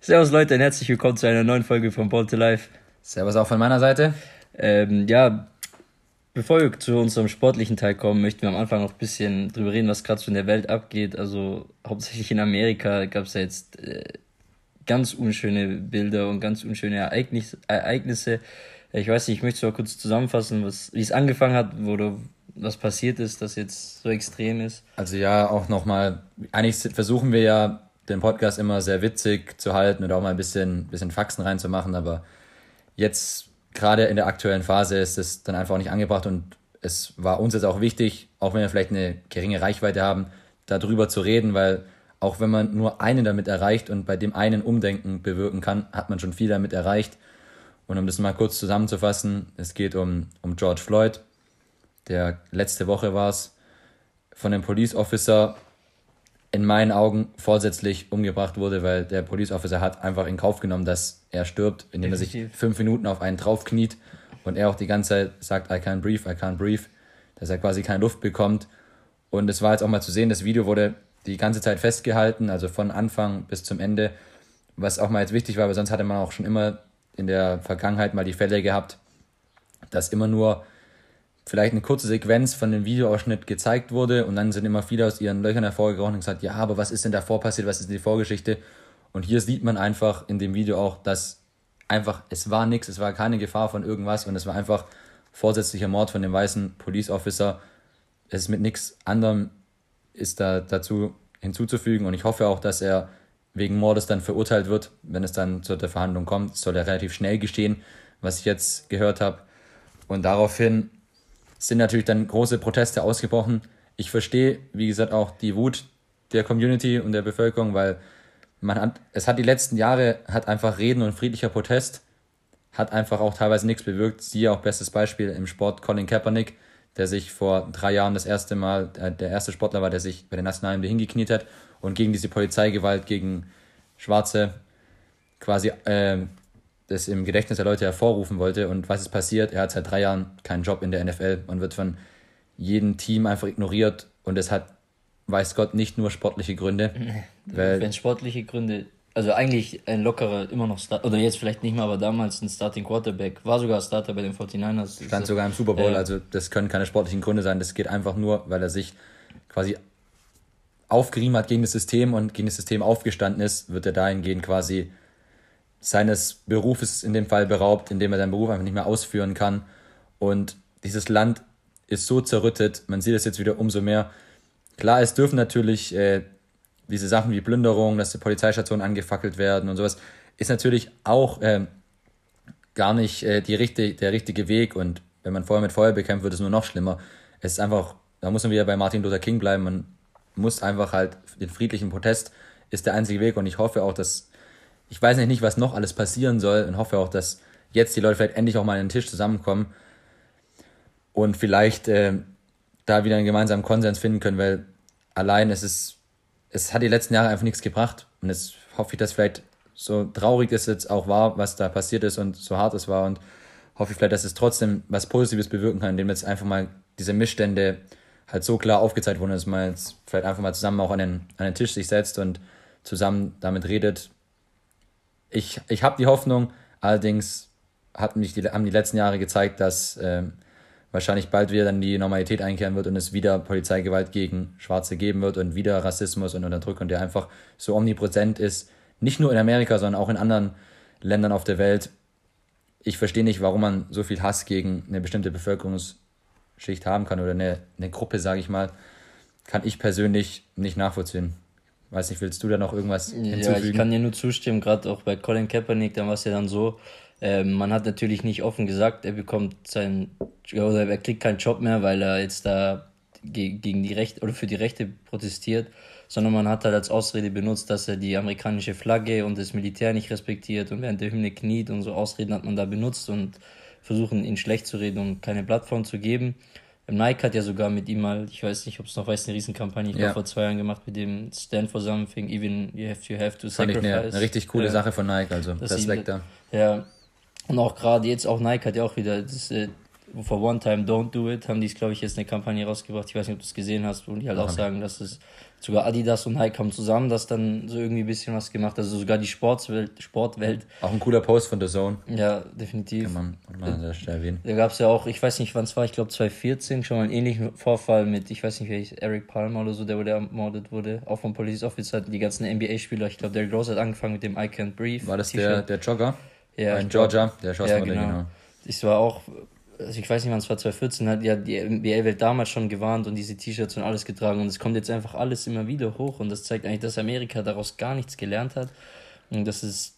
Servus Leute und herzlich willkommen zu einer neuen Folge von Ball to Life. Servus auch von meiner Seite. Ähm, ja, bevor wir zu unserem sportlichen Teil kommen, möchten wir am Anfang noch ein bisschen drüber reden, was gerade so in der Welt abgeht. Also hauptsächlich in Amerika gab es ja jetzt äh, ganz unschöne Bilder und ganz unschöne Ereignis Ereignisse. Ich weiß nicht, ich möchte so kurz zusammenfassen, wie es angefangen hat, wo du, was passiert ist, das jetzt so extrem ist. Also ja, auch nochmal, eigentlich versuchen wir ja den Podcast immer sehr witzig zu halten und auch mal ein bisschen, bisschen Faxen reinzumachen, aber jetzt gerade in der aktuellen Phase ist es dann einfach auch nicht angebracht und es war uns jetzt auch wichtig, auch wenn wir vielleicht eine geringe Reichweite haben, darüber zu reden, weil auch wenn man nur einen damit erreicht und bei dem einen Umdenken bewirken kann, hat man schon viel damit erreicht. Und um das mal kurz zusammenzufassen, es geht um, um George Floyd, der letzte Woche war es, von einem Police Officer in meinen Augen vorsätzlich umgebracht wurde, weil der Police Officer hat einfach in Kauf genommen, dass er stirbt, indem Definitiv. er sich fünf Minuten auf einen draufkniet und er auch die ganze Zeit sagt, I can't breathe, I can't breathe, dass er quasi keine Luft bekommt. Und es war jetzt auch mal zu sehen, das Video wurde die ganze Zeit festgehalten, also von Anfang bis zum Ende, was auch mal jetzt wichtig war, weil sonst hatte man auch schon immer in der Vergangenheit mal die Fälle gehabt, dass immer nur vielleicht eine kurze Sequenz von dem Videoausschnitt gezeigt wurde und dann sind immer viele aus ihren Löchern hervorgerochen und gesagt, ja, aber was ist denn davor passiert, was ist die Vorgeschichte? Und hier sieht man einfach in dem Video auch, dass einfach, es war nichts, es war keine Gefahr von irgendwas und es war einfach vorsätzlicher Mord von dem weißen Police Officer. Es ist mit nichts anderem ist da dazu hinzuzufügen und ich hoffe auch, dass er wegen Mordes dann verurteilt wird, wenn es dann zur Verhandlung kommt. Das soll ja relativ schnell geschehen, was ich jetzt gehört habe. Und daraufhin sind natürlich dann große Proteste ausgebrochen. Ich verstehe, wie gesagt, auch die Wut der Community und der Bevölkerung, weil man hat, es hat die letzten Jahre, hat einfach Reden und friedlicher Protest, hat einfach auch teilweise nichts bewirkt. Siehe auch bestes Beispiel im Sport Colin Kaepernick, der sich vor drei Jahren das erste Mal, äh, der erste Sportler war, der sich bei den Nationalen hingekniet hat und gegen diese Polizeigewalt gegen Schwarze quasi äh, das im Gedächtnis der Leute hervorrufen wollte. Und was ist passiert? Er hat seit drei Jahren keinen Job in der NFL und wird von jedem Team einfach ignoriert. Und es hat, weiß Gott, nicht nur sportliche Gründe. Wenn sportliche Gründe, also eigentlich ein lockerer, immer noch Start, oder jetzt vielleicht nicht mehr, aber damals ein Starting Quarterback, war sogar Starter bei den 49ers. Stand sogar im Super Bowl, äh, also das können keine sportlichen Gründe sein. Das geht einfach nur, weil er sich quasi aufgerieben hat gegen das System und gegen das System aufgestanden ist, wird er dahingehend quasi seines Berufes in dem Fall beraubt, indem er seinen Beruf einfach nicht mehr ausführen kann. Und dieses Land ist so zerrüttet, man sieht es jetzt wieder umso mehr. Klar, es dürfen natürlich äh, diese Sachen wie Plünderung, dass die Polizeistationen angefackelt werden und sowas, ist natürlich auch äh, gar nicht äh, die richtig, der richtige Weg. Und wenn man vorher mit Feuer bekämpft, wird es nur noch schlimmer. Es ist einfach, da muss man wieder bei Martin Luther King bleiben. Man muss einfach halt den friedlichen Protest ist der einzige Weg. Und ich hoffe auch, dass ich weiß nicht, was noch alles passieren soll und hoffe auch, dass jetzt die Leute vielleicht endlich auch mal an den Tisch zusammenkommen und vielleicht äh, da wieder einen gemeinsamen Konsens finden können, weil allein es ist, es hat die letzten Jahre einfach nichts gebracht und jetzt hoffe ich, dass vielleicht so traurig es jetzt auch war, was da passiert ist und so hart es war und hoffe ich vielleicht, dass es trotzdem was Positives bewirken kann, indem jetzt einfach mal diese Missstände halt so klar aufgezeigt wurden, dass man jetzt vielleicht einfach mal zusammen auch an den, an den Tisch sich setzt und zusammen damit redet, ich, ich habe die Hoffnung, allerdings hat mich die, haben die letzten Jahre gezeigt, dass ähm, wahrscheinlich bald wieder dann die Normalität einkehren wird und es wieder Polizeigewalt gegen Schwarze geben wird und wieder Rassismus und Unterdrückung, der einfach so omnipräsent ist. Nicht nur in Amerika, sondern auch in anderen Ländern auf der Welt. Ich verstehe nicht, warum man so viel Hass gegen eine bestimmte Bevölkerungsschicht haben kann oder eine, eine Gruppe, sage ich mal, kann ich persönlich nicht nachvollziehen. Weiß nicht, willst du da noch irgendwas hinzufügen? Ja, ich kann dir nur zustimmen, gerade auch bei Colin Kaepernick, da war es ja dann so, äh, man hat natürlich nicht offen gesagt, er bekommt sein, oder er kriegt keinen Job mehr, weil er jetzt da gegen die Rechte oder für die Rechte protestiert, sondern man hat halt als Ausrede benutzt, dass er die amerikanische Flagge und das Militär nicht respektiert und während der Hymne kniet und so Ausreden hat man da benutzt und versuchen ihn schlecht zu reden und keine Plattform zu geben. Nike hat ja sogar mit ihm mal, ich weiß nicht, ob es noch weiß, eine Riesenkampagne, ich ja. glaube vor zwei Jahren gemacht mit dem Stand for Something, even you have, you have to Fand sacrifice. Eine, eine, richtig coole ja. Sache von Nike, also Respekt da. Ja, und auch gerade jetzt, auch Nike hat ja auch wieder das, äh, for one time don't do it, haben die, glaube ich, jetzt eine Kampagne rausgebracht. Ich weiß nicht, ob du es gesehen hast, wo die halt auch sagen, dass es sogar Adidas und Nike haben zusammen das dann so irgendwie ein bisschen was gemacht. Also sogar die Sportswelt, Sportwelt. Auch ein cooler Post von The Zone. Ja, definitiv. Kann man, kann man an der Stelle erwähnen. Da gab es ja auch, ich weiß nicht, wann es war, ich glaube 2014, schon mal einen ähnlichen Vorfall mit, ich weiß nicht, welches, Eric Palmer oder so, der wurde ermordet wurde, auch vom Police Officer, die ganzen NBA-Spieler. Ich glaube, Derrick Rose hat angefangen mit dem I Can't Breathe. War das der, der Jogger? Ja. In Georgia, der schoss ja, genau. genau. Ich war auch also ich weiß nicht, wann es war, 2014 hat ja die NBA-Welt damals schon gewarnt und diese T-Shirts und alles getragen und es kommt jetzt einfach alles immer wieder hoch und das zeigt eigentlich, dass Amerika daraus gar nichts gelernt hat und das ist,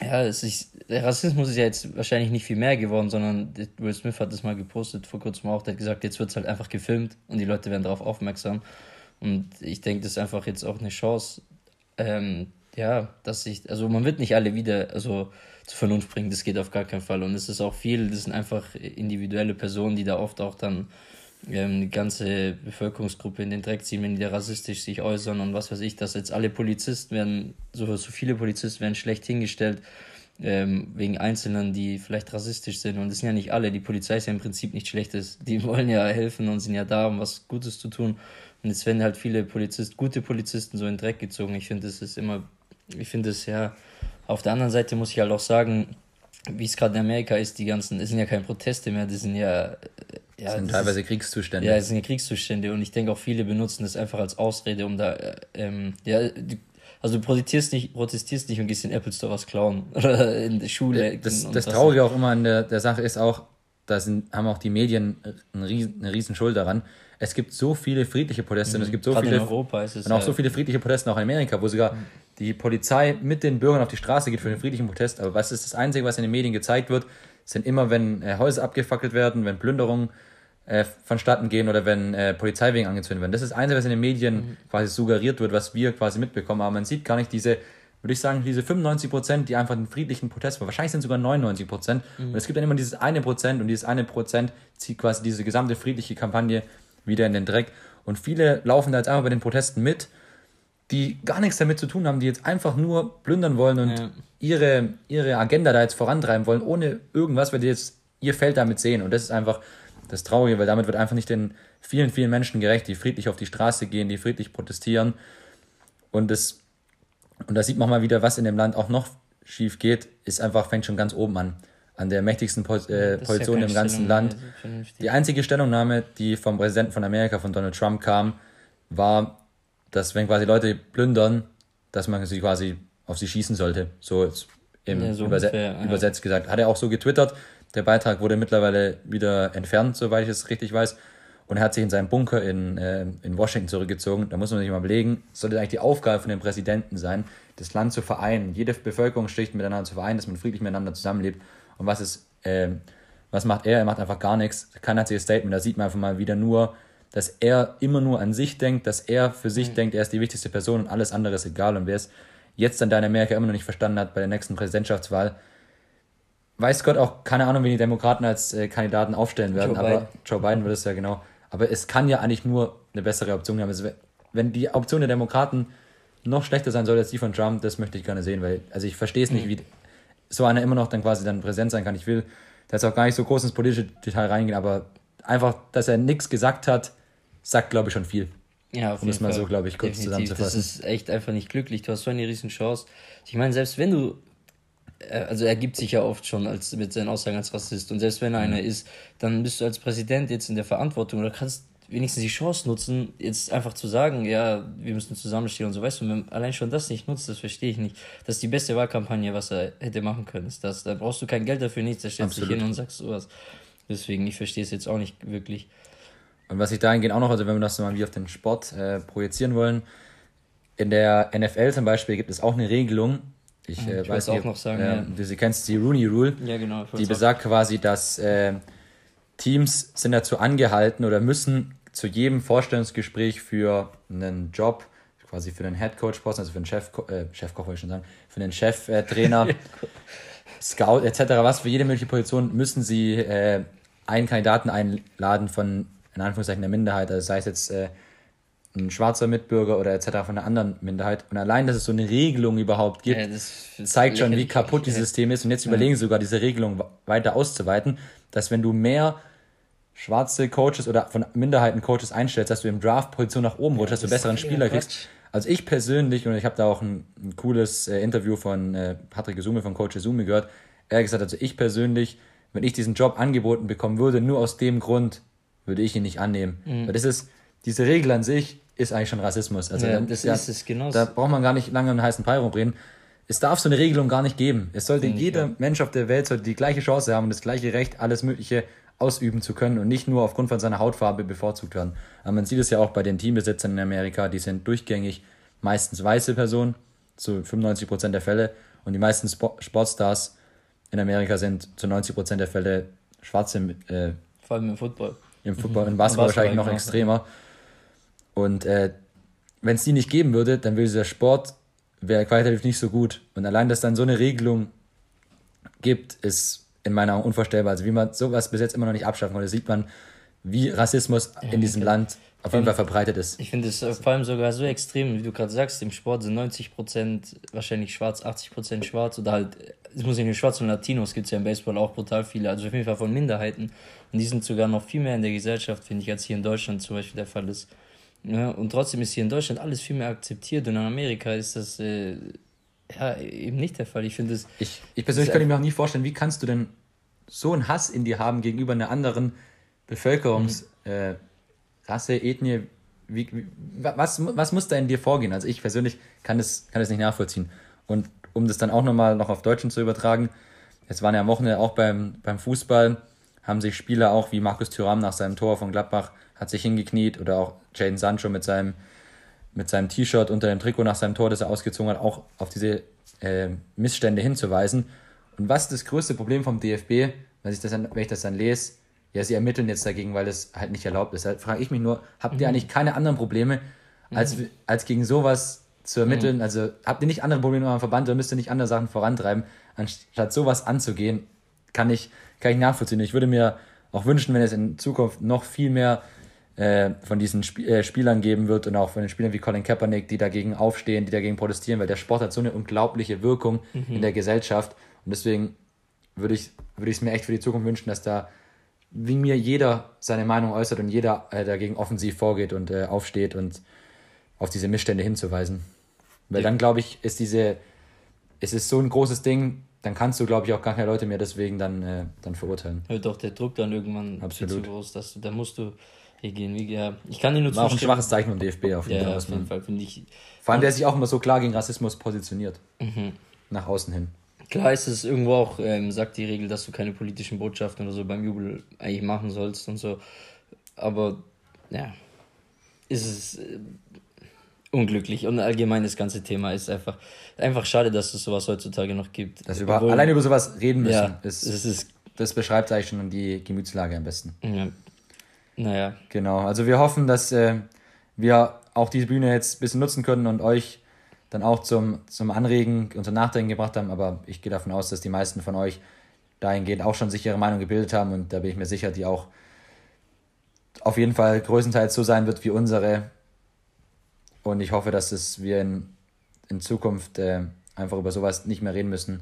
ja, es ist, der Rassismus ist ja jetzt wahrscheinlich nicht viel mehr geworden, sondern Will Smith hat das mal gepostet vor kurzem auch, der hat gesagt, jetzt wird es halt einfach gefilmt und die Leute werden darauf aufmerksam und ich denke, das ist einfach jetzt auch eine Chance, ähm, ja, dass sich, also man wird nicht alle wieder, also zur Vernunft bringen, das geht auf gar keinen Fall. Und es ist auch viel, das sind einfach individuelle Personen, die da oft auch dann ähm, die ganze Bevölkerungsgruppe in den Dreck ziehen, wenn die da rassistisch sich äußern und was weiß ich, dass jetzt alle Polizisten werden, so, so viele Polizisten werden schlecht hingestellt, ähm, wegen Einzelnen, die vielleicht rassistisch sind. Und das sind ja nicht alle. Die Polizei ist ja im Prinzip nicht schlechtes. Die wollen ja helfen und sind ja da, um was Gutes zu tun. Und jetzt werden halt viele Polizisten, gute Polizisten so in den Dreck gezogen. Ich finde, das ist immer, ich finde es ja auf der anderen Seite muss ich halt auch sagen, wie es gerade in Amerika ist, die ganzen, es sind ja keine Proteste mehr, das sind ja. Äh, ja das sind teilweise ist, Kriegszustände. Ja, es sind ja Kriegszustände und ich denke auch viele benutzen das einfach als Ausrede, um da, äh, ähm, ja, die, also du protestierst nicht, protestierst nicht und gehst in den Apple Store was klauen oder in der Schule. Das, das Traurige auch immer an der, der Sache ist auch, da sind, haben auch die Medien eine riesen, eine riesen Schuld daran. Es gibt so viele friedliche Proteste mhm. und es gibt so Gerade viele. In Europa ist es und auch so viele friedliche Proteste auch in Amerika, wo sogar mhm die Polizei mit den Bürgern auf die Straße geht für den friedlichen Protest. Aber was ist das Einzige, was in den Medien gezeigt wird, sind immer, wenn äh, Häuser abgefackelt werden, wenn Plünderungen äh, vonstatten gehen oder wenn äh, Polizeiwegen angezündet werden. Das ist das Einzige, was in den Medien mhm. quasi suggeriert wird, was wir quasi mitbekommen. Aber man sieht gar nicht diese, würde ich sagen, diese 95 Prozent, die einfach den friedlichen Protest waren. Wahrscheinlich sind es sogar 99 Prozent. Mhm. Und es gibt dann immer dieses eine Prozent und dieses eine Prozent zieht quasi diese gesamte friedliche Kampagne wieder in den Dreck. Und viele laufen da jetzt einfach bei den Protesten mit die gar nichts damit zu tun haben, die jetzt einfach nur plündern wollen und ja. ihre, ihre Agenda da jetzt vorantreiben wollen, ohne irgendwas, weil die jetzt ihr Feld damit sehen. Und das ist einfach das Traurige, weil damit wird einfach nicht den vielen, vielen Menschen gerecht, die friedlich auf die Straße gehen, die friedlich protestieren. Und das, und da sieht man mal wieder, was in dem Land auch noch schief geht, ist einfach, fängt schon ganz oben an. An der mächtigsten po äh, Position ja im ganzen Land. Die einzige Stellungnahme, die vom Präsidenten von Amerika, von Donald Trump kam, war, dass wenn quasi Leute plündern, dass man sie quasi auf sie schießen sollte. So, im ja, so Überse ungefähr, ja. übersetzt gesagt. Hat er auch so getwittert. Der Beitrag wurde mittlerweile wieder entfernt, soweit ich es richtig weiß. Und er hat sich in seinen Bunker in, äh, in Washington zurückgezogen. Da muss man sich mal überlegen, sollte eigentlich die Aufgabe von dem Präsidenten sein, das Land zu vereinen, jede Bevölkerungsschicht miteinander zu vereinen, dass man friedlich miteinander zusammenlebt. Und was ist, äh, was macht er? Er macht einfach gar nichts. Kein einziges Statement. Da sieht man einfach mal wieder nur, dass er immer nur an sich denkt, dass er für sich mhm. denkt, er ist die wichtigste Person und alles andere ist egal. Und wer es jetzt dann da in Amerika immer noch nicht verstanden hat bei der nächsten Präsidentschaftswahl, weiß Gott auch, keine Ahnung, wie die Demokraten als äh, Kandidaten aufstellen werden, Joe aber Biden. Joe Biden wird es ja genau. Aber es kann ja eigentlich nur eine bessere Option haben. Also, wenn die Option der Demokraten noch schlechter sein soll als die von Trump, das möchte ich gerne sehen, weil, also ich verstehe es nicht, mhm. wie so einer immer noch dann quasi dann präsent sein kann. Ich will da jetzt auch gar nicht so groß ins politische Detail reingehen, aber einfach, dass er nichts gesagt hat, sagt, glaube ich, schon viel. Ja, auf um es mal so, glaube ich, kurz Definitiv. zusammenzufassen. Das ist echt einfach nicht glücklich. Du hast so eine riesen Chance. Ich meine, selbst wenn du, also er gibt sich ja oft schon als, mit seinen Aussagen als Rassist und selbst wenn er mhm. einer ist, dann bist du als Präsident jetzt in der Verantwortung oder kannst wenigstens die Chance nutzen, jetzt einfach zu sagen, ja, wir müssen zusammenstehen und so, weißt du, wenn man allein schon das nicht nutzt, das verstehe ich nicht. Das ist die beste Wahlkampagne, was er hätte machen können, ist das. Da brauchst du kein Geld dafür, nichts, da stellst du dich hin und sagst sowas. Deswegen, ich verstehe es jetzt auch nicht wirklich. Und was ich dahingehend auch noch, also wenn wir das mal wie auf den Sport äh, projizieren wollen, in der NFL zum Beispiel gibt es auch eine Regelung, ich, ah, äh, ich weiß auch noch sagen, äh, ja. du sie kennst, die Rooney Rule, ja, genau, die besagt quasi, dass äh, Teams sind dazu angehalten oder müssen zu jedem Vorstellungsgespräch für einen Job, quasi für den Head Coach Posten, also für den Chef, äh, Chefkoch wollte ich schon sagen, für den Cheftrainer, Scout etc., was für jede mögliche Position müssen sie äh, einen Kandidaten einladen von in Anführungszeichen der Minderheit, also sei es jetzt äh, ein schwarzer Mitbürger oder etc. von einer anderen Minderheit. Und allein, dass es so eine Regelung überhaupt gibt, ja, das, das zeigt schon, wie kaputt dieses System ist. Und jetzt überlegen ja. sogar, diese Regelung weiter auszuweiten, dass wenn du mehr schwarze Coaches oder von Minderheiten Coaches einstellst, dass du im Draft Position nach oben rutschst, dass du besseren Spieler kriegst. Also ich persönlich, und ich habe da auch ein, ein cooles äh, Interview von äh, Patrick Gesume von Coach Gesume gehört, er hat gesagt, also ich persönlich, wenn ich diesen Job angeboten bekommen würde, nur aus dem Grund würde ich ihn nicht annehmen. Mhm. Weil das ist, diese Regel an sich ist eigentlich schon Rassismus. Also ja, das ja, ist es genau. Da braucht man gar nicht lange einen heißen Brei rumreden. Es darf so eine Regelung gar nicht geben. Es sollte jeder ja. Mensch auf der Welt sollte die gleiche Chance haben und das gleiche Recht, alles Mögliche ausüben zu können und nicht nur aufgrund von seiner Hautfarbe bevorzugt werden. Aber man sieht es ja auch bei den Teambesitzern in Amerika, die sind durchgängig meistens weiße Personen, zu 95 Prozent der Fälle. Und die meisten Sportstars in Amerika sind zu 90 Prozent der Fälle schwarze. Äh, Vor allem im Football. Im Football, im Basketball, wahrscheinlich noch genau. extremer. Und äh, wenn es die nicht geben würde, dann würde dieser Sport wäre qualitativ nicht so gut. Und allein, dass dann so eine Regelung gibt, ist in meiner Augen unvorstellbar. Also wie man sowas bis jetzt immer noch nicht abschaffen konnte, sieht man, wie Rassismus in diesem Land auf jeden Fall verbreitet ist. Ich finde es vor allem sogar so extrem, wie du gerade sagst, im Sport sind 90% wahrscheinlich schwarz, 80% schwarz oder halt, es muss nicht nur schwarz und Latinos, gibt es ja im Baseball auch brutal viele, also auf jeden Fall von Minderheiten. Und die sind sogar noch viel mehr in der Gesellschaft, finde ich, als hier in Deutschland zum Beispiel der Fall ist. Ja, und trotzdem ist hier in Deutschland alles viel mehr akzeptiert und in Amerika ist das äh, ja eben nicht der Fall. Ich finde es. Ich, ich persönlich kann mir auch nie vorstellen, wie kannst du denn so einen Hass in dir haben gegenüber einer anderen Bevölkerungsrasse, mhm. äh, Ethnie? Wie, wie, was, was muss da in dir vorgehen? Also ich persönlich kann das, kann das nicht nachvollziehen. Und um das dann auch nochmal noch auf Deutschen zu übertragen, jetzt waren ja am Wochenende auch beim, beim Fußball, haben sich Spieler auch wie Markus Thüram nach seinem Tor von Gladbach hat sich hingekniet oder auch Jaden Sancho mit seinem, mit seinem T-Shirt unter dem Trikot nach seinem Tor, das er ausgezogen hat, auch auf diese äh, Missstände hinzuweisen. Und was ist das größte Problem vom DFB, wenn ich das dann, wenn ich das dann lese? Ja, sie ermitteln jetzt dagegen, weil es halt nicht erlaubt ist. Da frage ich mich nur, habt ihr mhm. eigentlich keine anderen Probleme, als, mhm. als gegen sowas zu ermitteln? Mhm. Also habt ihr nicht andere Probleme am Verband oder müsst ihr nicht andere Sachen vorantreiben, anstatt sowas anzugehen? Kann ich, kann ich nachvollziehen. Ich würde mir auch wünschen, wenn es in Zukunft noch viel mehr äh, von diesen Sp äh, Spielern geben wird und auch von den Spielern wie Colin Kaepernick, die dagegen aufstehen, die dagegen protestieren, weil der Sport hat so eine unglaubliche Wirkung mhm. in der Gesellschaft und deswegen würde ich es mir echt für die Zukunft wünschen, dass da wie mir jeder seine Meinung äußert und jeder äh, dagegen offensiv vorgeht und äh, aufsteht und auf diese Missstände hinzuweisen. Weil ja. dann glaube ich, ist diese es ist so ein großes Ding, dann kannst du, glaube ich, auch gar keine Leute mehr deswegen dann, äh, dann verurteilen. Wird doch der Druck dann irgendwann Absolut. zu groß, dass du, da musst du gehen. Wie, ja, ich kann dir nur War auch ein schwaches Zeichen vom DFB auf jeden, ja, auf jeden Fall. Ich. Vor allem, der sich auch immer so klar gegen Rassismus positioniert. Mhm. Nach außen hin. Klar ist es irgendwo auch, ähm, sagt die Regel, dass du keine politischen Botschaften oder so beim Jubel eigentlich machen sollst und so. Aber ja, ist es äh, unglücklich. Und allgemein das ganze Thema ist einfach, einfach schade, dass es sowas heutzutage noch gibt. Dass wir über, allein über sowas reden müssen, ja, ist, ist, ist, das beschreibt eigentlich schon die Gemütslage am besten. Ja. Naja. Genau, also wir hoffen, dass äh, wir auch diese Bühne jetzt ein bisschen nutzen können und euch dann auch zum, zum Anregen und zum Nachdenken gebracht haben. Aber ich gehe davon aus, dass die meisten von euch dahingehend auch schon sich ihre Meinung gebildet haben und da bin ich mir sicher, die auch auf jeden Fall größtenteils so sein wird wie unsere. Und ich hoffe, dass es wir in, in Zukunft äh, einfach über sowas nicht mehr reden müssen,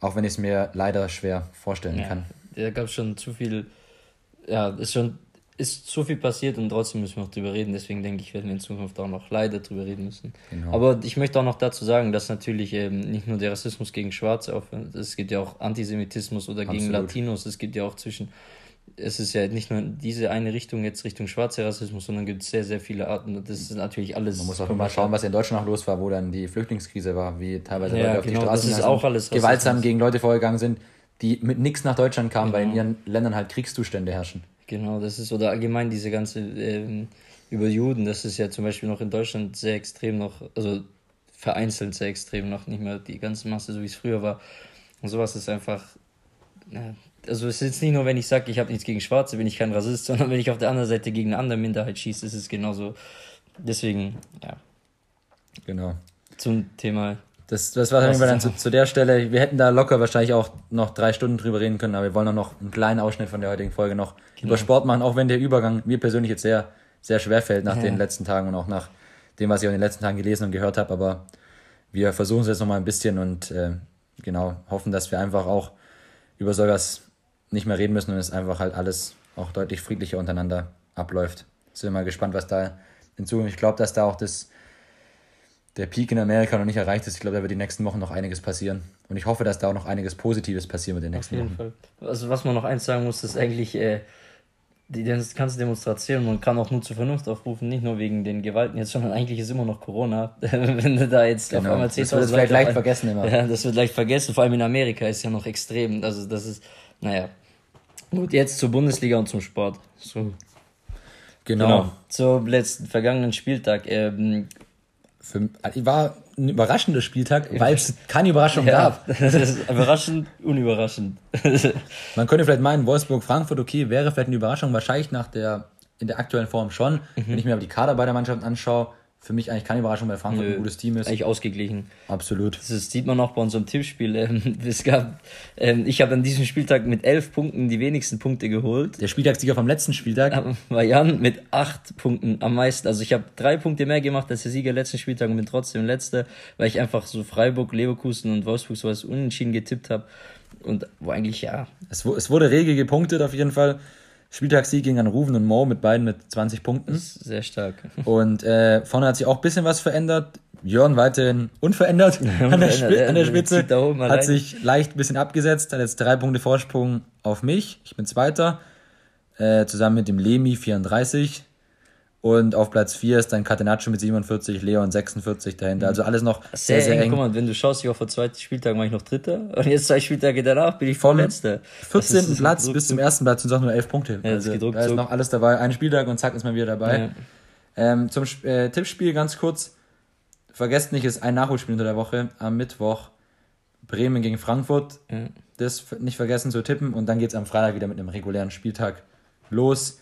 auch wenn ich es mir leider schwer vorstellen ja, kann. Da gab es schon zu viel, ja, ist schon ist so viel passiert und trotzdem müssen wir noch drüber reden. Deswegen denke ich, werden wir in Zukunft auch noch leider drüber reden müssen. Genau. Aber ich möchte auch noch dazu sagen, dass natürlich ähm, nicht nur der Rassismus gegen Schwarze aufhört, es gibt ja auch Antisemitismus oder Absolut. gegen Latinos, es gibt ja auch zwischen es ist ja nicht nur diese eine Richtung, jetzt Richtung schwarzer Rassismus, sondern gibt es sehr, sehr viele Arten. Das ist natürlich alles. Man muss auch mal schauen, was in Deutschland noch los war, wo dann die Flüchtlingskrise war, wie teilweise ja, Leute auf genau, die Straßen das ist auch alles gewaltsam gegen Leute vorgegangen sind, die mit nichts nach Deutschland kamen, genau. weil in ihren Ländern halt Kriegszustände herrschen. Genau, das ist, oder allgemein diese ganze ähm, über Juden, das ist ja zum Beispiel noch in Deutschland sehr extrem noch, also vereinzelt sehr extrem noch, nicht mehr die ganze Masse, so wie es früher war. Und sowas ist einfach, ja, also es ist jetzt nicht nur, wenn ich sage, ich habe nichts gegen Schwarze, bin ich kein Rassist, sondern wenn ich auf der anderen Seite gegen eine andere Minderheit schieße, ist es genauso. Deswegen, ja. Genau. Zum Thema. Das, das war dann, dann zu, zu der Stelle. Wir hätten da locker wahrscheinlich auch noch drei Stunden drüber reden können, aber wir wollen auch noch einen kleinen Ausschnitt von der heutigen Folge noch genau. über Sport machen, auch wenn der Übergang mir persönlich jetzt sehr, sehr schwer fällt nach ja. den letzten Tagen und auch nach dem, was ich in den letzten Tagen gelesen und gehört habe. Aber wir versuchen es jetzt nochmal ein bisschen und äh, genau hoffen, dass wir einfach auch über sowas nicht mehr reden müssen und es einfach halt alles auch deutlich friedlicher untereinander abläuft. Sind wir mal gespannt, was da in Zukunft. Ich glaube, dass da auch das, der Peak in Amerika noch nicht erreicht ist. Ich glaube, da wird die nächsten Wochen noch einiges passieren. Und ich hoffe, dass da auch noch einiges Positives passiert mit den nächsten Auf jeden Wochen. Fall. Also was man noch eins sagen muss, ist eigentlich äh, die ganze Demonstration, man kann auch nur zur Vernunft aufrufen, nicht nur wegen den Gewalten jetzt, sondern eigentlich ist immer noch Corona. Wenn du da jetzt auf Genau. einmal Das 10.000 wird vielleicht auf leicht vergessen immer. Ja, das wird leicht vergessen, vor allem in Amerika ist ja noch extrem. Also das ist, naja. Gut, jetzt zur Bundesliga und zum Sport. So, Genau. genau. Zum letzten vergangenen Spieltag. Ähm, Für, war ein überraschender Spieltag, weil es keine Überraschung ja, gab. das ist überraschend, unüberraschend. Man könnte vielleicht meinen, Wolfsburg-Frankfurt, okay, wäre vielleicht eine Überraschung, wahrscheinlich nach der, in der aktuellen Form schon. Mhm. Wenn ich mir aber die Kader bei der Mannschaft anschaue, für mich eigentlich keine Überraschung, weil Frankfurt ein gutes Team ist. Eigentlich ausgeglichen. Absolut. Das sieht man auch bei unserem Tippspiel. Ähm, es gab, ähm, ich habe an diesem Spieltag mit elf Punkten die wenigsten Punkte geholt. Der Spieltagssieger vom letzten Spieltag, war Jan mit acht Punkten am meisten. Also ich habe drei Punkte mehr gemacht als der Sieger letzten Spieltag und bin trotzdem letzter, weil ich einfach so Freiburg, Leverkusen und Wolfsburg sowas unentschieden getippt habe. Und wo eigentlich ja, es, es wurde rege gepunktet auf jeden Fall. Spieltagssieg ging an Ruven und Mo mit beiden mit 20 Punkten. sehr stark. Und äh, vorne hat sich auch ein bisschen was verändert. Jörn weiterhin unverändert an der, der- an der Spitze. Hat sich leicht ein bisschen abgesetzt, hat jetzt drei Punkte Vorsprung auf mich. Ich bin Zweiter. Äh, zusammen mit dem Lemi 34. Und auf Platz 4 ist dann Catenaccio mit 47, Leon 46 dahinter. Also alles noch Sehr, sehr, sehr, eng. Guck mal, wenn du schaust, ich war vor zwei Spieltagen war ich noch Dritter und jetzt zwei Spieltage danach bin ich vorletzter. 14. Platz bis zum ersten Platz sind es auch nur 11 Punkte. das also, geht da ist noch alles dabei. Ein Spieltag und zack ist man wieder dabei. Ja. Ähm, zum äh, Tippspiel ganz kurz. Vergesst nicht, es ist ein Nachholspiel unter der Woche. Am Mittwoch Bremen gegen Frankfurt. Ja. Das nicht vergessen zu tippen. Und dann geht es am Freitag wieder mit einem regulären Spieltag los.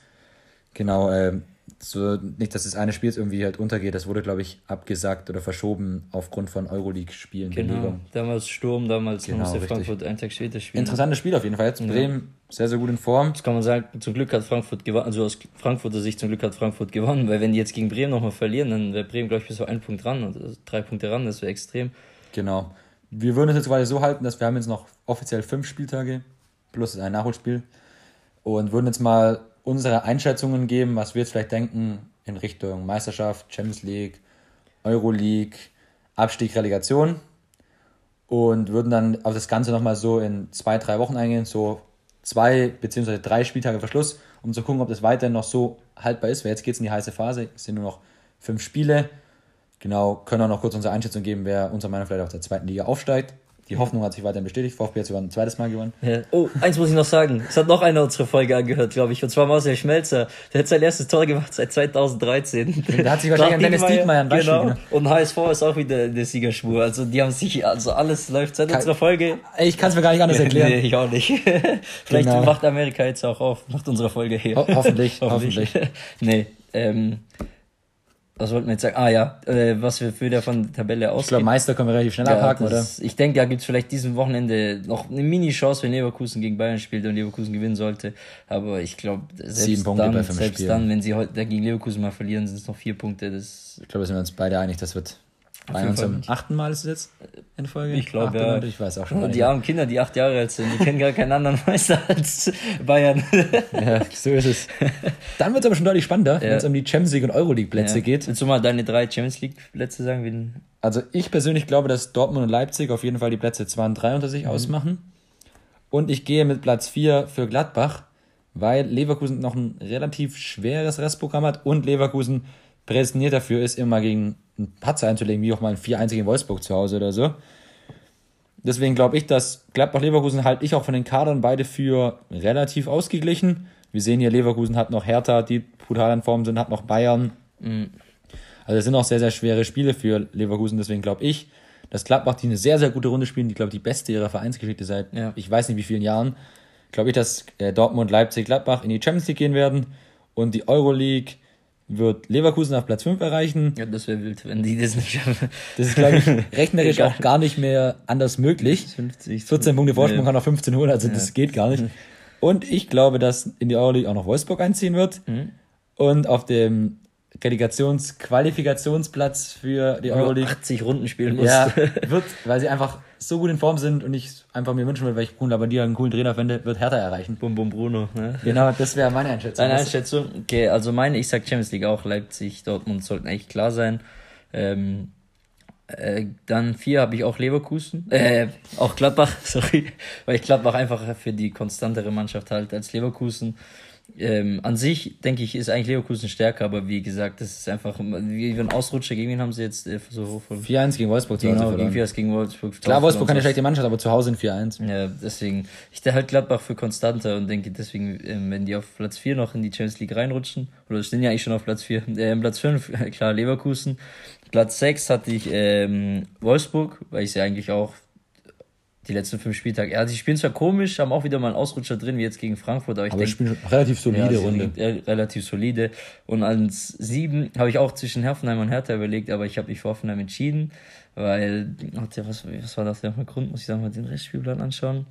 Genau, ähm, so nicht, dass das eine Spiel jetzt irgendwie halt untergeht. Das wurde, glaube ich, abgesagt oder verschoben aufgrund von Euroleague-Spielen. Genau. Damals Sturm, damals Genau, musste richtig. Frankfurt einen Tag später spielen. Interessantes Spiel auf jeden Fall. Jetzt Bremen sehr, sehr gut in Form. Das kann man sagen, zum Glück hat Frankfurt gewonnen, also aus Frankfurter Sicht zum Glück hat Frankfurt gewonnen, weil wenn die jetzt gegen Bremen nochmal verlieren, dann wäre Bremen, glaube ich, bis zu einen Punkt ran, also drei Punkte ran, das wäre extrem. Genau. Wir würden es jetzt weiter so halten, dass wir haben jetzt noch offiziell fünf Spieltage plus ein Nachholspiel und würden jetzt mal unsere Einschätzungen geben, was wir jetzt vielleicht denken in Richtung Meisterschaft, Champions League, Euroleague, Abstieg, Relegation und würden dann auf das Ganze nochmal so in zwei, drei Wochen eingehen, so zwei beziehungsweise drei Spieltage Verschluss, um zu gucken, ob das weiterhin noch so haltbar ist, weil jetzt geht es in die heiße Phase, es sind nur noch fünf Spiele, Genau, können auch noch kurz unsere Einschätzung geben, wer unserer Meinung nach vielleicht auf der zweiten Liga aufsteigt. Die Hoffnung hat sich weiterhin bestätigt. VfB hat sogar ein zweites Mal gewonnen. Ja. Oh, eins muss ich noch sagen, es hat noch einer unsere Folge angehört, glaube ich, und zwar Marcel Schmelzer, der hat sein erstes Tor gemacht seit 2013. Der hat sich wahrscheinlich an Dennis Diekmeyer Genau, und HSV ist auch wieder in der Siegerspur, also die haben sich, also alles läuft seit unserer Folge. Ich kann es mir gar nicht anders erklären. Nee, ich auch nicht. Vielleicht Genau. macht Amerika jetzt auch auf, nach unserer Folge hier. Ho hoffentlich, hoffentlich. nee, ähm, was wollten wir jetzt sagen? Ah ja, äh, was wir für der von der Tabelle Ich glaube. Meister können wir relativ schnell Ja, abhaken, oder? das, ich denke, da gibt's vielleicht diesem Wochenende noch eine Mini-Chance, wenn Leverkusen gegen Bayern spielt und Leverkusen gewinnen sollte. Aber ich glaube, selbst, dann, selbst dann, wenn sie heute gegen Leverkusen mal verlieren, sind es noch vier Punkte. Das, Ich glaube, da sind wir uns beide einig, das wird am nicht. achten Mal ist es jetzt in Folge. Ich glaub, Acht ja. Ich weiß auch schon. und nicht die armen Kinder, die acht Jahre alt sind, die kennen gar keinen anderen Meister als Bayern. Ja, so ist es. Dann wird es aber schon deutlich spannender, wenn es um die Champions League und Euroleague Plätze Ja. geht. Willst du mal deine drei Champions League Plätze sagen? Wen- Also ich persönlich glaube, dass Dortmund und Leipzig auf jeden Fall die Plätze 2 und 3 unter sich ausmachen. Und ich gehe mit Platz 4 für Gladbach, weil Leverkusen noch ein relativ schweres Restprogramm hat und Leverkusen prädestiniert dafür ist, immer gegen einen Patzer einzulegen, wie auch mal ein 4-1 gegen Wolfsburg zu Hause oder so. Deswegen glaube ich, dass Gladbach-Leverkusen halte ich auch von den Kadern beide für relativ ausgeglichen. Wir sehen hier, Leverkusen hat noch Hertha, die brutal in Form sind, hat noch Bayern. Also es sind auch sehr, sehr schwere Spiele für Leverkusen, deswegen glaube ich, dass Gladbach die eine sehr, sehr gute Runde spielen, die, glaube ich, die beste ihrer Vereinsgeschichte seit Ja. ich weiß nicht wie vielen Jahren. Glaube ich, dass äh, Dortmund, Leipzig, Gladbach in die Champions League gehen werden und die Euroleague wird Leverkusen auf Platz 5 erreichen. Ja, das wäre wild, wenn die das nicht schaffen. Das ist, glaube ich, rechnerisch Egal. auch gar nicht mehr anders möglich. 50. 14 Punkte Vorsprung Nee. kann auf 15 holen, also das geht gar nicht. Und ich glaube, dass in die Euroleague auch noch Wolfsburg einziehen wird. Mhm. Und auf dem Relegationsqualifikationsplatz für die Euroleague. 80 Runden spielen muss. Ja, wird, weil sie einfach so gut in Form sind und ich einfach mir wünschen würde, weil ich Bruno Labbadia einen coolen Trainer finde, wird Hertha erreichen. Bum Bum Bruno. Ne? Genau, das wäre meine Einschätzung. Deine Einschätzung? Okay, also meine, ich sag Champions League auch, Leipzig, Dortmund sollten eigentlich klar sein. Ähm, äh, dann vier habe ich auch Leverkusen, äh, auch Gladbach, sorry, weil ich Gladbach einfach für die konstantere Mannschaft halte als Leverkusen. Ähm, an sich, denke ich, ist eigentlich Leverkusen stärker, aber wie gesagt, das ist einfach, wie ein Ausrutscher, gegen wen haben sie jetzt äh, so hoch von 4-1 gegen Wolfsburg Genau, gegen 4 gegen Wolfsburg. Klar, Wolfsburg keine schlechte Mannschaft, aber zu Hause in 4-1. Ja, deswegen, ich halte Gladbach für konstanter und denke deswegen, ähm, wenn die auf Platz 4 noch in die Champions League reinrutschen, oder stehen ja eigentlich schon auf Platz 4, äh, Platz 5, klar, Leverkusen. Platz 6 hatte ich ähm, Wolfsburg, weil ich sie eigentlich auch die letzten fünf Spieltage, ja, sie spielen zwar komisch, haben auch wieder mal einen Ausrutscher drin, wie jetzt gegen Frankfurt, aber ich Aber denke, ich spiele relativ solide ja, Runde. sind, äh, relativ solide. Und als sieben habe ich auch zwischen Hoffenheim und Hertha überlegt, aber ich habe mich für Hoffenheim entschieden, weil, was, was war das denn für ein Grund? Muss ich sagen, mal den Restspielplan anschauen.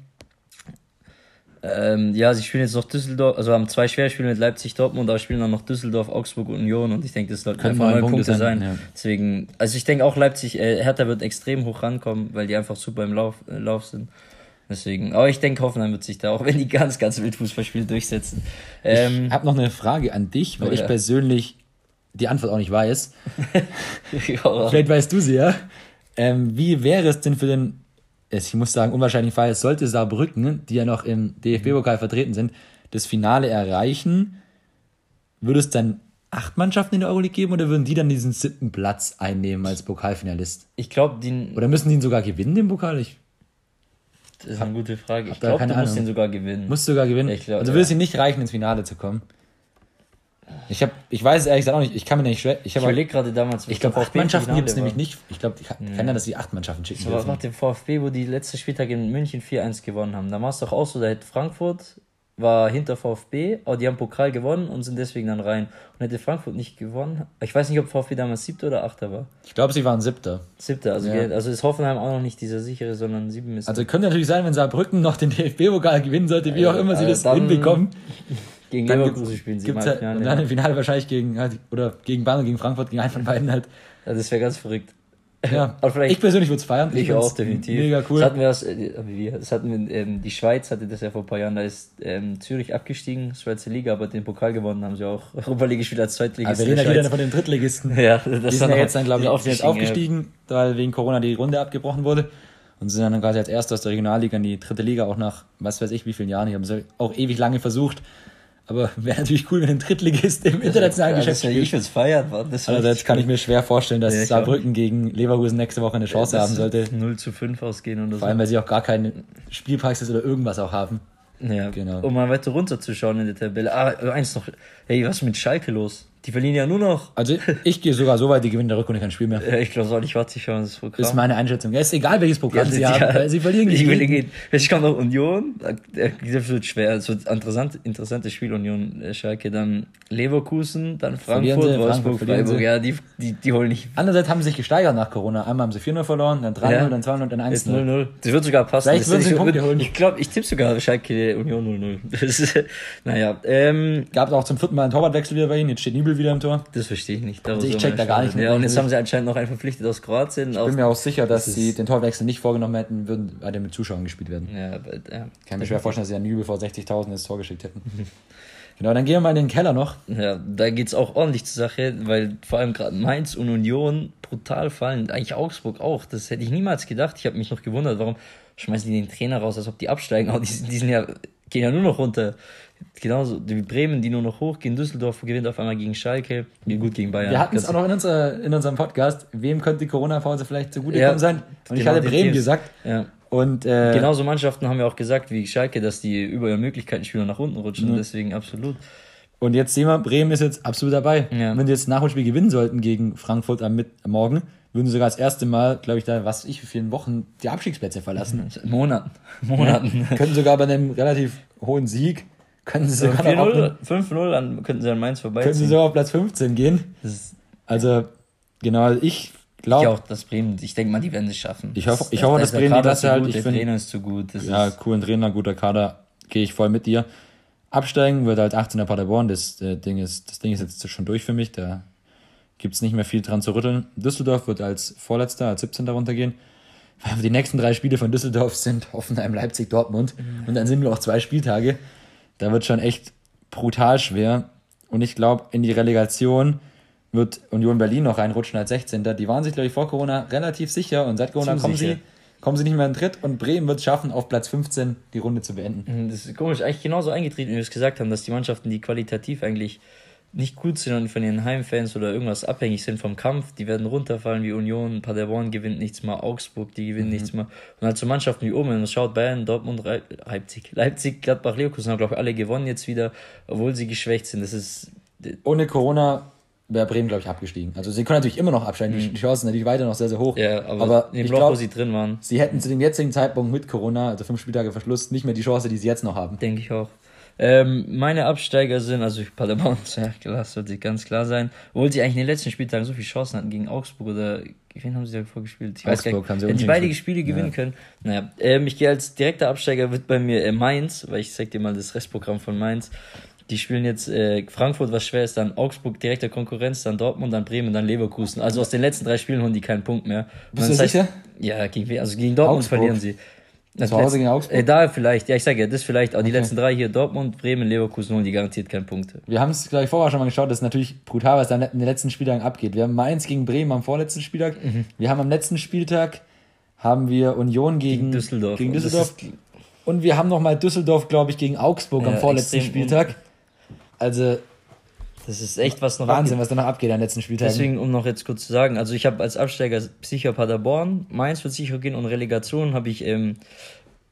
Ähm, ja, sie spielen jetzt noch Düsseldorf, also haben zwei Schwerspiele mit Leipzig, Dortmund, aber spielen dann noch Düsseldorf, Augsburg und Union und ich denke, das sollten einfach neun neun Punkte sein, sein. ja. Deswegen, also ich denke auch Leipzig, äh, Hertha wird extrem hoch rankommen, weil die einfach super im Lauf, äh, Lauf sind. Deswegen, aber ich denke, Hoffenheim wird sich da, auch wenn die ganz, ganz wild Fußball spielen, durchsetzen. Ähm, Ich habe noch eine Frage an dich, weil Oh, ich ja. persönlich die Antwort auch nicht weiß. Vielleicht weißt du sie ja. Ähm, wie wäre es denn für den, es- ich muss sagen, unwahrscheinlichen Fall, sollte Saarbrücken, die ja noch im DFB-Pokal vertreten sind, das Finale erreichen, würde es dann acht Mannschaften in der Euroleague geben oder würden die dann diesen siebten Platz einnehmen als Pokalfinalist? ich glaube, die, Oder müssen die ihn sogar gewinnen, den Pokal? Ich das ist eine gute Frage. Ich glaube, du musst Ahnung. den sogar gewinnen. muss sogar gewinnen. Ich glaub, also würde es ihm nicht reichen, ins Finale zu kommen. Ich habe, ich weiß es ehrlich gesagt auch nicht. Ich kann mir nicht schwer. Ich, ich habe, überlege gerade damals, ich glaube, acht Mannschaften gibt es nämlich nicht. Ich glaube, ich kann ja, dass sie acht Mannschaften schicken. Dürfen. nach dem VfB, wo die letzte Spieltag in München 4-1 gewonnen haben, da war es doch auch so, da hätte Frankfurt war hinter VfB, aber die haben Pokal gewonnen und sind deswegen dann rein. Und hätte Frankfurt nicht gewonnen, ich weiß nicht, ob VfB damals siebter oder achter war. Ich glaube, sie waren siebter. Siebter, also, Ja. also ist Hoffenheim auch noch nicht dieser sichere, sondern sieben ist Also könnte natürlich sein, wenn Saarbrücken noch den DFB-Pokal gewinnen sollte, wie auch immer sie äh, das hinbekommen. Gegen Dann Leverkusen spielen sie im halt, und dann im Finale wahrscheinlich gegen, halt, oder gegen Bayern, gegen Frankfurt, gegen einen von beiden halt. Ja, das wäre ganz verrückt. Ja, ich persönlich würde es feiern. Ich find's auch, definitiv. Mega cool. Das hatten wir, das, äh, das hatten wir ähm, die Schweiz hatte das ja vor ein paar Jahren, da ist ähm, Zürich abgestiegen, Schweizer Liga, aber den Pokal gewonnen haben sie auch. Europa League gespielt als Zweitligist. Aber wir reden der ja wieder von den Drittligisten. Ja, das Die sind ja jetzt dann, glaube ich, auch jetzt aufgestiegen, weil wegen Corona die Runde abgebrochen wurde. Und sind dann quasi als Erster aus der Regionalliga in die dritte Liga, auch nach was weiß ich wie vielen Jahren. Die haben es auch ewig lange versucht. Aber wäre natürlich cool, wenn ein Drittligist im internationalen ja, Geschäft das wär- spielt. Ich würde es feiern, Mann. Das richtig kann ich mir schwer vorstellen, dass Ja, Saarbrücken gegen Leverkusen nächste Woche eine Chance Das haben sollte. 0 zu 5 ausgehen oder so. Vor allem, weil sie auch gar keine Spielpraxis oder irgendwas auch haben. ja, Genau. Um mal weiter runterzuschauen in der Tabelle. Ah, eins noch. Hey, was ist mit Schalke los? Die verlieren ja nur noch. Also ich gehe sogar so weit, die gewinnen der Rückrunde kein Spiel mehr. Ja, ich glaube es auch nicht, warte, ich schaue das Programm. ist meine Einschätzung. Ja, ist egal, welches Programm Ja, sie ja, haben, sie verlieren Ich will gegen gehen. Jetzt kommt noch Union. Das wird schwer. Es wird interessant, interessantes Spiel. Union, äh, Schalke, dann Leverkusen, dann Frankfurt, sie, Wolfsburg, Frankfurt Freiburg. Ja, die, die, die holen nicht. Andererseits haben sie sich gesteigert nach Corona. Einmal haben sie 4-0 verloren, dann 3-0, Ja. dann 2-0, dann Ist 1-0. 0-0. Das wird sogar passen. Vielleicht würden sie ich Punkte holen. Ich glaube, ich tippe sogar Schalke Union 0-0. Das ist, naja, ähm, Gab es auch zum vierten Mal einen Torwartwechsel wieder bei ihnen. Jetzt steht Nibel wieder im Tor. das verstehe ich nicht. Also ich check da gar nicht Ja, und jetzt haben sie anscheinend noch einen verpflichtet aus Kroatien. Ich bin mir auch sicher, dass das sie den Torwechsel nicht vorgenommen hätten, würden weiter mit Zuschauern gespielt werden. ja, aber, ja. Kann mir schwer vorstellen, dass sie an Nübel vor 60.000 ins Tor geschickt hätten. genau, dann gehen wir mal in den Keller noch. Ja, da geht's auch ordentlich zur Sache, weil vor allem gerade Mainz und Union brutal fallen. Eigentlich Augsburg auch. Das hätte ich niemals gedacht. Ich habe mich noch gewundert, warum schmeißen die den Trainer raus, als ob die absteigen. Aber die, sind- die sind ja, gehen ja nur noch runter. Genauso wie Bremen, die nur noch hochgehen. Düsseldorf gewinnt auf einmal gegen Schalke. Ja, gut gegen Bayern. Wir hatten es auch noch in, unserer, in unserem Podcast. Wem könnte die Corona-Pause vielleicht zugutekommen Ja, sein? Und ich genau hatte die Bremen Teams. gesagt. Ja. Und äh, Genauso Mannschaften haben wir auch gesagt, wie Schalke, dass die über ihre Möglichkeiten spielen und nach unten rutschen. Deswegen absolut. Und jetzt sehen wir, Bremen ist jetzt absolut dabei. Ja. Wenn die jetzt Nachholspiel gewinnen sollten gegen Frankfurt am, Mit am Morgen, würden sie sogar das erste Mal, glaube ich, da, was ich, wie vielen Wochen die Abstiegsplätze verlassen. Monaten. Monaten. können sogar bei einem relativ hohen Sieg, können sie sogar noch auf, 4-0, 5-0, dann könnten sie an Mainz können sie vorbeiziehen. sogar auf Platz 15 gehen. Das Also, genau, also ich Ich glaube, auch, das Bremen, ich denke mal, die werden es schaffen. Ich hoffe- Das- ich hoffe, da dass Bremen die Klasse halt, gut, ich der find- Trainer ist zu gut. Das ja, coolen Trainer, guter Kader, gehe ich voll mit dir. Absteigen wird halt 18er Paderborn, das äh, Ding ist, das Ding ist jetzt schon durch für mich. Da gibt es nicht mehr viel dran zu rütteln. Düsseldorf wird als Vorletzter, als 17. runtergehen. Die nächsten drei Spiele von Düsseldorf sind Hoffenheim, Leipzig, Dortmund. Und dann sind nur noch zwei Spieltage. Da wird schon echt brutal schwer. Und ich glaube, in die Relegation wird Union Berlin noch reinrutschen als 16. Die waren sich, glaube ich, vor Corona relativ sicher und seit Corona kommen sie, kommen sie nicht mehr in Dritt und Bremen wird es schaffen, auf Platz 15 die Runde zu beenden. Mhm, das ist komisch, eigentlich genauso eingetreten, wie wir es gesagt haben, dass die Mannschaften, die qualitativ eigentlich nicht gut sind und von ihren Heimfans oder irgendwas abhängig sind vom Kampf, die werden runterfallen wie Union, Paderborn gewinnt nichts mehr, Augsburg, die gewinnen mhm. nichts mehr. Und halt so Mannschaften wie oben, man schaut, Bayern, Dortmund, Leipzig, Leipzig, Gladbach, Leverkusen haben, glaube ich, alle gewonnen jetzt wieder, obwohl sie geschwächt sind. Das ist. Ohne Corona wäre Bremen, glaube ich, abgestiegen. Also sie können natürlich immer noch absteigen, mhm. die Chancen sind natürlich weiter noch sehr, sehr hoch. Ja, aber, aber im Loch, glaub, wo sie drin waren. Sie hätten zu dem jetzigen Zeitpunkt mit Corona, also fünf Spieltage Verschluss, nicht mehr die Chance, die sie jetzt noch haben. Denke ich auch. Ähm, meine Absteiger sind, also Paderborn, ja klar, das sollte ganz klar sein, obwohl sie eigentlich in den letzten Spieltagen so viele Chancen hatten gegen Augsburg oder wen haben sie da vorgespielt? Ich Augsburg weiß gar nicht, haben sie hätten die beide Spiele gewinnen ja. können. Naja, ähm, ich gehe als direkter Absteiger wird bei mir äh, Mainz, weil ich zeig dir mal das Restprogramm von Mainz. Die spielen jetzt äh, Frankfurt, was schwer ist, dann Augsburg direkter Konkurrenz, dann Dortmund, dann Bremen, dann Leverkusen. Also aus den letzten drei Spielen holen die keinen Punkt mehr. Bist du sicher? Ja, gegen, also gegen Dortmund Augsburg. verlieren sie. Zu Hause gegen Augsburg? Äh, da vielleicht, ja, ich sage ja, das vielleicht, aber okay. die letzten drei hier, Dortmund, Bremen, Leverkusen holen die garantiert keinen Punkt. Wir haben es gleich vorher schon mal geschaut, das ist natürlich brutal, was da in den letzten Spieltagen abgeht. Wir haben Mainz gegen Bremen am vorletzten Spieltag, mhm. wir haben am letzten Spieltag, haben wir Union gegen, gegen Düsseldorf. Gegen Düsseldorf. Und, und wir haben nochmal Düsseldorf, glaube ich, gegen Augsburg ja, am vorletzten Spieltag. Also das ist echt was noch Wahnsinn, abgeht. was da noch abgeht an letzten Spieltagen. Deswegen, um noch jetzt kurz zu sagen, also ich habe als Absteiger sicher Paderborn, Mainz wird sicher gehen und Relegation habe ich ähm,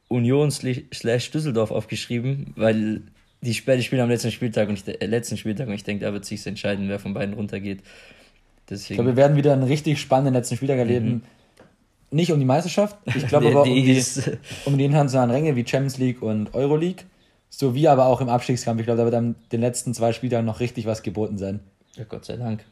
Union slash Düsseldorf aufgeschrieben, weil die Spiele spielen am letzten Spieltag und ich, äh, letzten Spieltag und ich denke, da wird sich entscheiden, wer von beiden runtergeht. Deswegen. Ich glaube, wir werden wieder einen richtig spannenden letzten Spieltag erleben. Mhm. Nicht um die Meisterschaft, ich glaube aber um die, um die internationalen Ränge wie Champions League und Euroleague, sowie aber auch im Abstiegskampf. Ich glaube, da wird am den letzten zwei Spieltagen noch richtig was geboten sein. Ja, Gott sei Dank.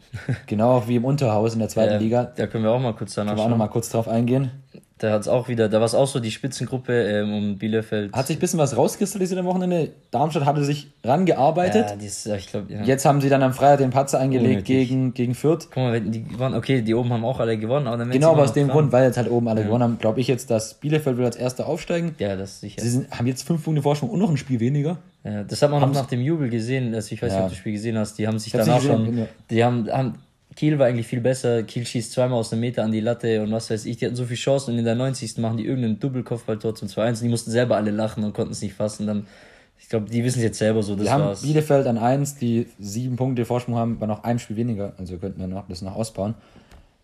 genau auch wie im Unterhaus in der zweiten ja, Liga. Da können wir auch mal kurz danach können wir auch noch mal kurz drauf eingehen. Da hat es auch wieder, da war es auch so die Spitzengruppe ähm, um Bielefeld. Hat sich ein bisschen was rauskristallisiert am Wochenende. Darmstadt hatte sich rangearbeitet. Ja, dies, ich glaub, ja. Jetzt haben sie dann am Freitag den Patzer eingelegt gegen, gegen Fürth. Guck mal, die waren, okay, die oben haben auch alle gewonnen. Aber dann genau, aber aus dem Grund, weil jetzt halt oben alle ja. gewonnen haben, glaube ich jetzt, dass Bielefeld will als Erster aufsteigen. Ja, das ist sicher. Sie sind, haben jetzt fünf Punkte Vorsprung und noch ein Spiel weniger. Ja, das hat man auch nach dem Jubel gesehen. Also ich weiß nicht, ob du das Spiel gesehen hast. Die haben sich danach schon, die haben, haben Kiel war eigentlich viel besser. Kiel schießt zweimal aus einem Meter an die Latte und was weiß ich. Die hatten so viele Chancen und in der 90. machen die irgendeinen Doppelkopfballtor zum 2-1. Die mussten selber alle lachen und konnten es nicht fassen. Dann, ich glaube, die wissen es jetzt selber so. Das wir haben Bielefeld an 1, die sieben Punkte Vorsprung haben, aber noch ein Spiel weniger. Also könnten wir noch, das noch ausbauen.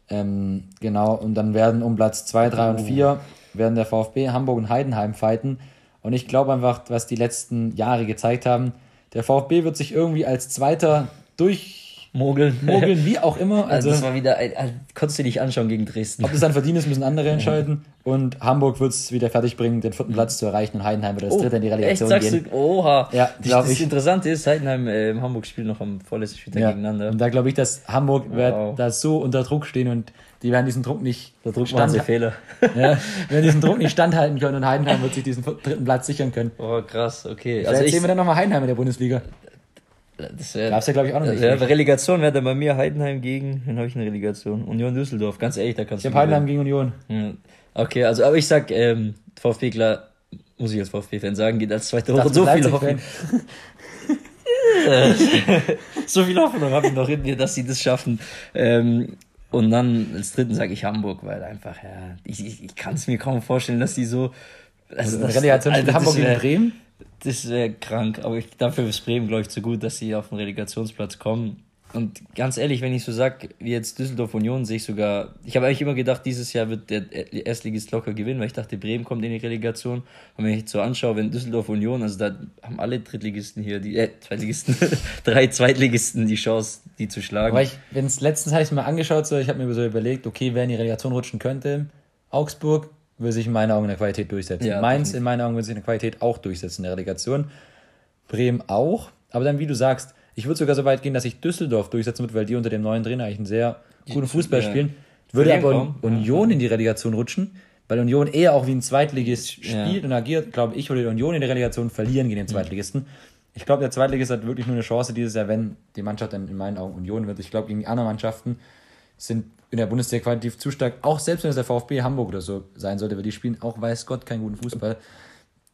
Ähm, genau, und dann werden um Platz 2, 3 und 4 werden der VfB, Hamburg und Heidenheim fighten. Und ich glaube einfach, was die letzten Jahre gezeigt haben, der VfB wird sich irgendwie als Zweiter durch Mogeln. Mogeln, wie auch immer. Also, also das war wieder, also, konntest du dich anschauen gegen Dresden. Ob das dann verdient ist, müssen andere entscheiden. Ja. Und Hamburg wird es wieder fertigbringen, den vierten Platz zu erreichen und Heidenheim wird als oh, dritter in die Relegation echt, sagst gehen. Du, oha. Ja, das, das Interessante ist, Heidenheim, äh, Hamburg spielt noch am vorletzten Spieltag ja. gegeneinander. Und da glaube ich, dass Hamburg wow. wird da so unter Druck stehen und die werden diesen Druck nicht Der Druck stand Fehler. ja, werden diesen Druck nicht standhalten können und Heidenheim wird sich diesen dritten Platz sichern können. Oh, krass, okay. Vielleicht also sehen wir dann nochmal Heidenheim in der Bundesliga. Das wär, Gab's ja, glaube ich, auch noch nicht. Ja, Relegation wäre dann bei mir Heidenheim gegen, dann habe ich eine Relegation. Union Düsseldorf, ganz ehrlich, da kannst ich du. Ich habe Heidenheim gegen Union. Ja. Okay, also, aber ich sag, ähm, VfB, klar, muss ich als VfB-Fan sagen, geht als zweite Woche so viel Hoffnung. so viel Hoffnung habe ich noch in mir, dass sie das schaffen. Ähm, und dann als dritten sage ich Hamburg, weil einfach, ja, ich, ich, ich kann es mir kaum vorstellen, dass die so. Also, also das, Relegation also, Hamburg gegen Bremen? Das wäre krank, aber ich, dafür ist Bremen, glaube ich, zu gut, dass sie auf den Relegationsplatz kommen. Und ganz ehrlich, wenn ich so sag, wie jetzt Düsseldorf Union, sehe ich sogar, ich habe eigentlich immer gedacht, dieses Jahr wird der Erstligist locker gewinnen, weil ich dachte, Bremen kommt in die Relegation. Und wenn ich jetzt so anschaue, wenn Düsseldorf Union, also da haben alle Drittligisten hier, die, äh, Zweitligisten, drei Zweitligisten die Chance, die zu schlagen. Aber ich, wenn es letztens hatte ich mir angeschaut, so, ich habe mir so überlegt, okay, wer in die Relegation rutschen könnte, Augsburg, will sich in meinen Augen in der Qualität durchsetzen. Ja, Mainz in meinen Augen will sich in der Qualität auch durchsetzen in der Relegation. Bremen auch. Aber dann, wie du sagst, ich würde sogar so weit gehen, dass ich Düsseldorf durchsetzen würde, weil die unter dem neuen Trainer eigentlich einen sehr guten Fußball spielen. Würde aber Union in die Relegation rutschen, weil Union eher auch wie ein Zweitligist spielt ja. und agiert, glaube ich, würde Union in der Relegation verlieren gegen den hm. Zweitligisten. Ich glaube, der Zweitligist hat wirklich nur eine Chance dieses Jahr, wenn die Mannschaft dann in meinen Augen Union wird. Ich glaube, gegen die anderen Mannschaften sind in der Bundesliga qualitativ zu stark. Auch selbst wenn es der VfB Hamburg oder so sein sollte, weil die spielen auch, weiß Gott, keinen guten Fußball.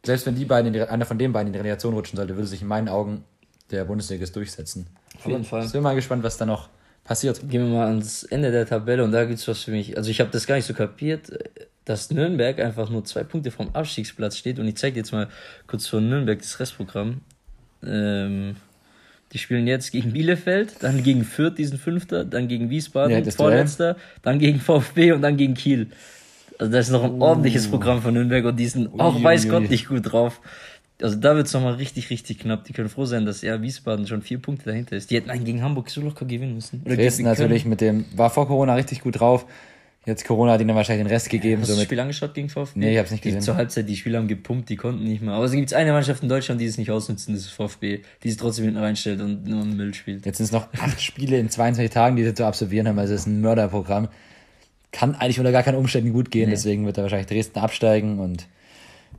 Selbst wenn die beiden, einer von den beiden in die Relegation rutschen sollte, würde sich in meinen Augen der Bundesliga durchsetzen. Auf jeden Fall. Ich bin mal gespannt, was da noch passiert. Gehen wir mal ans Ende der Tabelle und da gibt es was für mich. Also ich habe das gar nicht so kapiert, dass Nürnberg einfach nur zwei Punkte vom Abstiegsplatz steht und ich zeige jetzt mal kurz von Nürnberg das Restprogramm. Ähm, die spielen jetzt gegen Bielefeld, dann gegen Fürth, diesen Fünfter, dann gegen Wiesbaden, ja, Vorletzter, dann gegen VfB und dann gegen Kiel. Also das ist noch ein uh. ordentliches Programm von Nürnberg und die sind auch weiß Gott nicht gut drauf. Also da wird es nochmal richtig, richtig knapp. Die können froh sein, dass ja Wiesbaden schon vier Punkte dahinter ist. Die hätten einen gegen Hamburg so locker gewinnen müssen. Oder Dresden natürlich mit dem, war vor Corona richtig gut drauf. Jetzt Corona hat ihnen wahrscheinlich den Rest gegeben. Hast du das Spiel angeschaut gegen VfB? Nee, ich hab's nicht gesehen. Zur Halbzeit, die Spieler haben gepumpt, die konnten nicht mehr. Aber es gibt eine Mannschaft in Deutschland, die es nicht ausnutzen, das ist VfB, die es trotzdem hinten reinstellt und nur im Müll spielt. Jetzt sind es noch acht Spiele in 22 Tagen, die sie zu absolvieren haben, also es ist ein Mörderprogramm. Kann eigentlich unter gar keinen Umständen gut gehen, nee. deswegen wird da wahrscheinlich Dresden absteigen und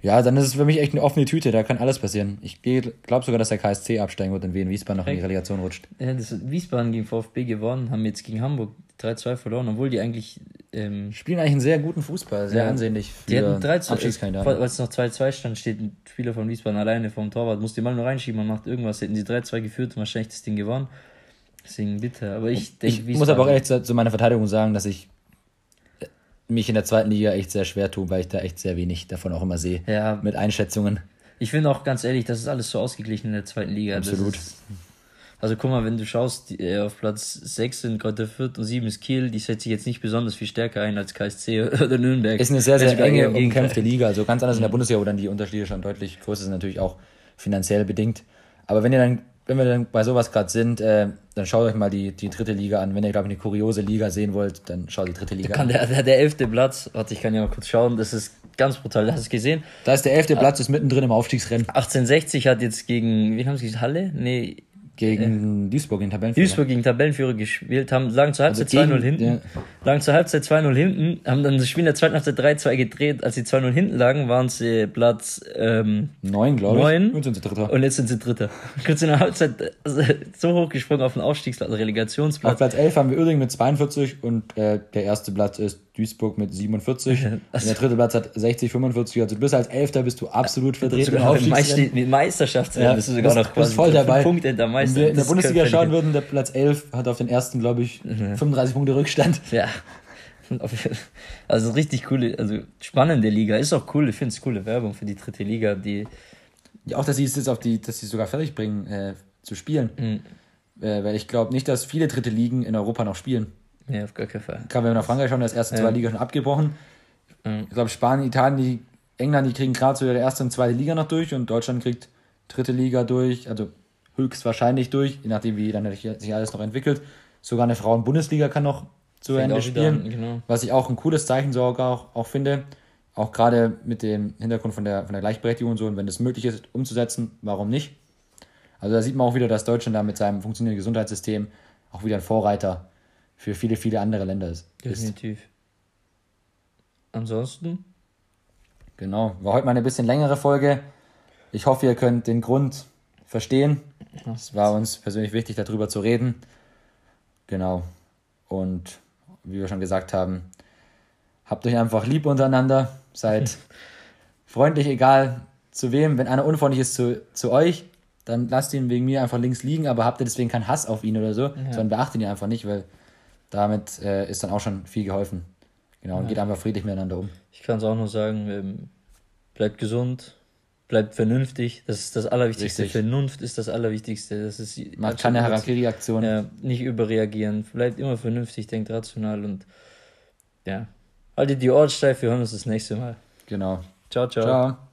ja, dann ist es für mich echt eine offene Tüte, da kann alles passieren. Ich glaube sogar, dass der KSC absteigen wird und Wien Wiesbaden noch in die Relegation rutscht. Ja, das Wiesbaden gegen VfB gewonnen, haben jetzt gegen Hamburg 3-2 verloren, obwohl die eigentlich. Ähm, Spielen eigentlich einen sehr guten Fußball, sehr ja, ansehnlich. Für die hatten 3 Weil es noch 2-2 stand, steht ein Spieler von Wiesbaden alleine vom Torwart, muss die mal nur reinschieben, man macht irgendwas. Hätten sie 3-2 geführt und wahrscheinlich das Ding gewonnen. Deswegen bitte. Aber ich denke, Ich muss aber auch echt zu, zu meiner Verteidigung sagen, dass ich mich in der zweiten Liga echt sehr schwer tue, weil ich da echt sehr wenig davon auch immer sehe. Ja. Mit Einschätzungen. Ich finde auch ganz ehrlich, das ist alles so ausgeglichen in der zweiten Liga. Absolut. Ist, also guck mal, wenn du schaust, die, äh, auf Platz 6 sind Kräuter Fürth und 7 ist Kiel, die setzt sich jetzt nicht besonders viel stärker ein als KSC oder Nürnberg. Ist eine sehr, sehr enge, umkämpfte Liga. Also ganz anders in der Bundesliga, wo dann die Unterschiede schon deutlich größer sind, natürlich auch finanziell bedingt. Aber wenn ihr dann wenn wir dann bei sowas gerade sind, äh, dann schaut euch mal die, die dritte Liga an. Wenn ihr, glaube ich, eine kuriose Liga sehen wollt, dann schaut die dritte Liga an. Der, der, der elfte Platz, warte, ich kann ja mal kurz schauen, das ist ganz brutal, hast du es gesehen? Da ist der elfte Platz, ist mittendrin im Aufstiegsrennen. 1860 hat jetzt gegen, wie haben sie gesagt, Halle? Nee, gegen äh, Duisburg gegen Tabellenführer. Duisburg gegen Tabellenführer gespielt, haben, lagen zur Halbzeit also 2-0 hinten. Ja. Lagen zur Halbzeit 2-0 hinten, haben dann das Spiel in der zweiten Halbzeit 3-2 gedreht. Als sie 2-0 hinten lagen, waren sie Platz ähm, 9, glaube ich. 9. Und sind sie Dritter. Und jetzt sind sie Dritter. Kurz in der Halbzeit also, so hochgesprungen auf den Aufstiegsplatz, also Relegationsplatz. Auf Platz 11 haben wir Uerdingen mit 42 und äh, der erste Platz ist Duisburg mit 47. und der dritte Platz hat 60, 45. Also du bist als Elfter bist du absolut vertreten. Mit, mit Meisterschaftsrennen ja, bist du sogar noch quasi voll dabei. Punkte der Meister. Wenn wir in der Bundesliga schauen würden, der Platz 11 hat auf den ersten, glaube ich, mhm. 35 Punkte Rückstand. Ja. Also richtig coole, also spannende Liga. Ist auch cool, ich finde es coole Werbung für die dritte Liga, die. Ja, auch, dass sie es jetzt auf die, dass sie sogar fertig bringen, äh, zu spielen. Mhm. Äh, weil ich glaube nicht, dass viele dritte Ligen in Europa noch spielen. Ja, auf gar keinen Fall. Gerade wenn wir nach Frankreich schauen, das erste ja. zwei Liga schon abgebrochen. Mhm. Ich glaube, Spanien, Italien, die, England, die kriegen gerade so ihre erste und zweite Liga noch durch und Deutschland kriegt dritte Liga durch, also höchstwahrscheinlich durch, je nachdem, wie dann sich alles noch entwickelt. Sogar eine Frauen-Bundesliga kann noch zu Fängt Ende spielen. An, genau. Was ich auch ein cooles Zeichen sogar auch, auch finde. Auch gerade mit dem Hintergrund von der, von der Gleichberechtigung und so. Und wenn es möglich ist, umzusetzen, warum nicht? Also da sieht man auch wieder, dass Deutschland da mit seinem funktionierenden Gesundheitssystem auch wieder ein Vorreiter für viele, viele andere Länder ist. Definitiv. Ansonsten? Genau. War heute mal eine bisschen längere Folge. Ich hoffe, ihr könnt den Grund verstehen. Es war uns persönlich wichtig, darüber zu reden. Genau. Und wie wir schon gesagt haben, habt euch einfach lieb untereinander, seid freundlich, egal zu wem. Wenn einer unfreundlich ist zu, zu euch, dann lasst ihn wegen mir einfach links liegen, aber habt ihr deswegen keinen Hass auf ihn oder so, ja. sondern beachtet ihn einfach nicht, weil damit äh, ist dann auch schon viel geholfen. Genau, ja. und geht einfach friedlich miteinander um. Ich kann es auch nur sagen, ähm, bleibt gesund, bleibt vernünftig. Das ist das Allerwichtigste. Richtig. Vernunft ist das Allerwichtigste. Das ist Macht keine Harakiri-Aktion. Ja, nicht überreagieren. Bleibt immer vernünftig, denkt rational und ja. Haltet die Ohren steif, wir hören uns das nächste Mal. Genau. Ciao, ciao. Ciao.